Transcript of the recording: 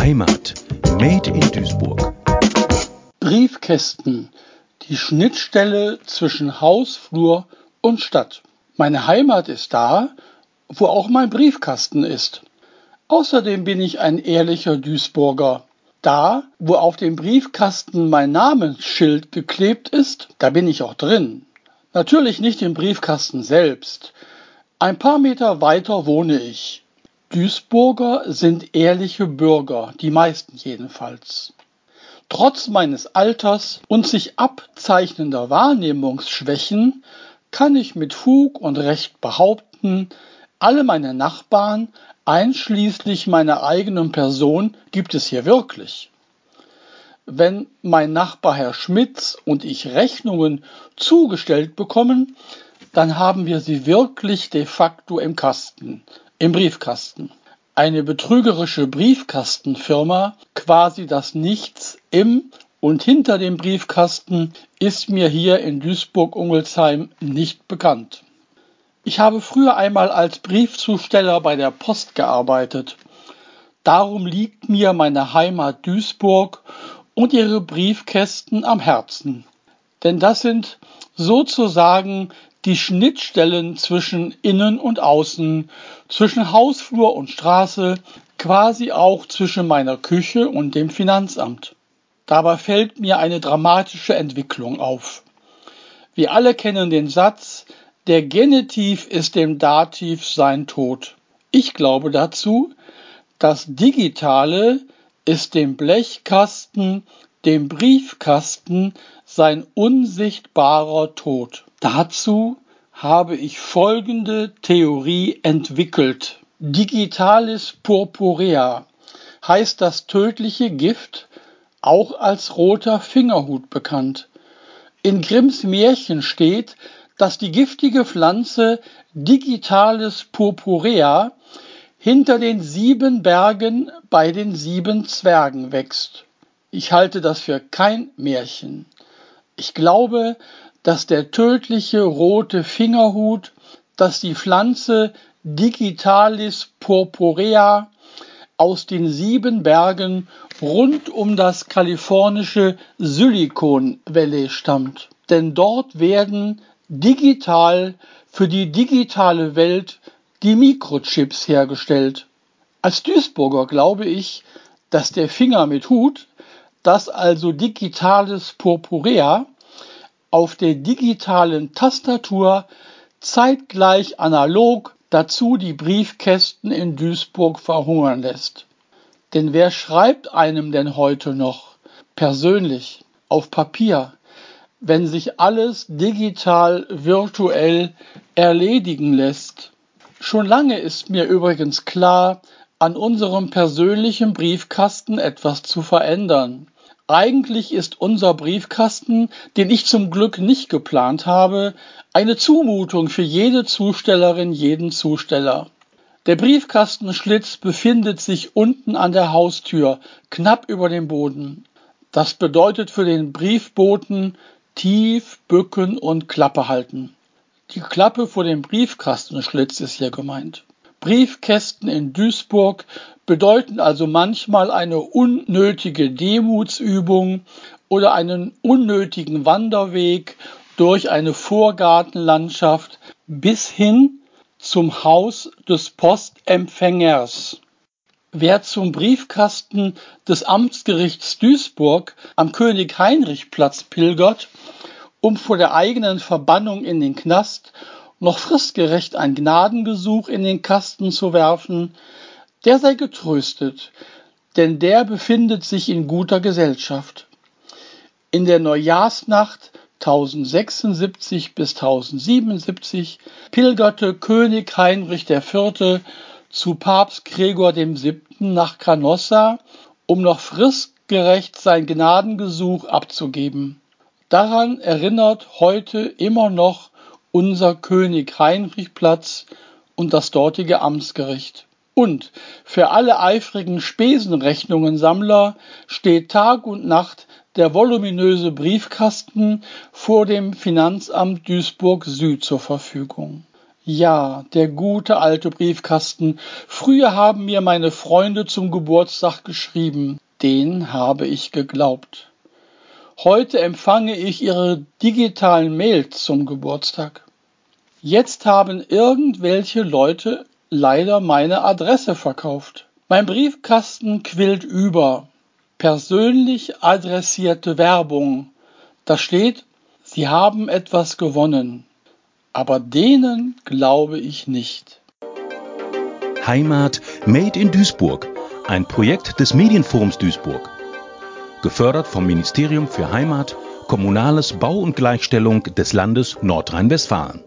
Heimat. Made in Duisburg. Briefkästen. Die Schnittstelle zwischen Haus, Flur und Stadt. Meine Heimat ist da, wo auch mein Briefkasten ist. Außerdem bin ich ein ehrlicher Duisburger. Da, wo auf dem Briefkasten mein Namensschild geklebt ist, da bin ich auch drin. Natürlich nicht im Briefkasten selbst. Ein paar Meter weiter wohne ich. Duisburger sind ehrliche Bürger, die meisten jedenfalls. Trotz meines Alters und sich abzeichnender Wahrnehmungsschwächen kann ich mit Fug und Recht behaupten, alle meine Nachbarn, einschließlich meiner eigenen Person, gibt es hier wirklich. Wenn mein Nachbar Herr Schmitz und ich Rechnungen zugestellt bekommen, dann haben wir sie wirklich de facto im Kasten, im Briefkasten. Eine betrügerische Briefkastenfirma, quasi das Nichts im und hinter dem Briefkasten, ist mir hier in Duisburg-Ungelsheim nicht bekannt. Ich habe früher einmal als Briefzusteller bei der Post gearbeitet. Darum liegt mir meine Heimat Duisburg und ihre Briefkästen am Herzen. Denn das sind sozusagen die Schnittstellen zwischen Innen und Außen, zwischen Hausflur und Straße, quasi auch zwischen meiner Küche und dem Finanzamt. Dabei fällt mir eine dramatische Entwicklung auf. Wir alle kennen den Satz, der Genitiv ist dem Dativ sein Tod. Ich glaube dazu, das Digitale ist dem Blechkasten, dem Briefkasten sein unsichtbarer Tod. Dazu habe ich folgende Theorie entwickelt. Digitalis purpurea heißt das tödliche Gift, auch als roter Fingerhut bekannt. In Grimms Märchen steht, dass die giftige Pflanze Digitalis purpurea hinter den sieben Bergen bei den sieben Zwergen wächst. Ich halte das für kein Märchen. Ich glaube, dass der tödliche rote Fingerhut, dass die Pflanze Digitalis purpurea aus den sieben Bergen rund um das kalifornische Silicon Valley stammt. Denn dort werden digital für die digitale Welt die Mikrochips hergestellt. Als Duisburger glaube ich, dass der Finger mit Hut, das also digitales Purpurea, auf der digitalen Tastatur zeitgleich analog dazu die Briefkästen in Duisburg verhungern lässt. Denn wer schreibt einem denn heute noch persönlich auf Papier? wenn sich alles digital virtuell erledigen lässt. Schon lange ist mir übrigens klar, an unserem persönlichen Briefkasten etwas zu verändern. Eigentlich ist unser Briefkasten, den ich zum Glück nicht geplant habe, eine Zumutung für jede Zustellerin, jeden Zusteller. Der Briefkastenschlitz befindet sich unten an der Haustür, knapp über dem Boden. Das bedeutet für den Briefboten tief bücken und Klappe halten. Die Klappe vor dem Briefkastenschlitz ist hier gemeint. Briefkästen in Duisburg bedeuten also manchmal eine unnötige Demutsübung oder einen unnötigen Wanderweg durch eine Vorgartenlandschaft bis hin zum Haus des Postempfängers. Wer zum Briefkasten des Amtsgerichts Duisburg am König-Heinrich-Platz pilgert, um vor der eigenen Verbannung in den Knast noch fristgerecht ein Gnadengesuch in den Kasten zu werfen, der sei getröstet, denn der befindet sich in guter Gesellschaft. In der Neujahrsnacht 1076 bis 1077 pilgerte König Heinrich IV zu Papst Gregor VII. nach Canossa, um noch fristgerecht sein Gnadengesuch abzugeben. Daran erinnert heute immer noch unser König Heinrichplatz und das dortige Amtsgericht. Und für alle eifrigen Spesenrechnungensammler steht Tag und Nacht der voluminöse Briefkasten vor dem Finanzamt Duisburg Süd zur Verfügung. Ja, der gute alte Briefkasten. Früher haben mir meine Freunde zum Geburtstag geschrieben. Den habe ich geglaubt. Heute empfange ich ihre digitalen Mails zum Geburtstag. Jetzt haben irgendwelche Leute leider meine Adresse verkauft. Mein Briefkasten quillt über. Persönlich adressierte Werbung. Da steht, Sie haben etwas gewonnen. Aber denen glaube ich nicht. Heimat Made in Duisburg, ein Projekt des Medienforums Duisburg. Gefördert vom Ministerium für Heimat, Kommunales Bau und Gleichstellung des Landes Nordrhein-Westfalen.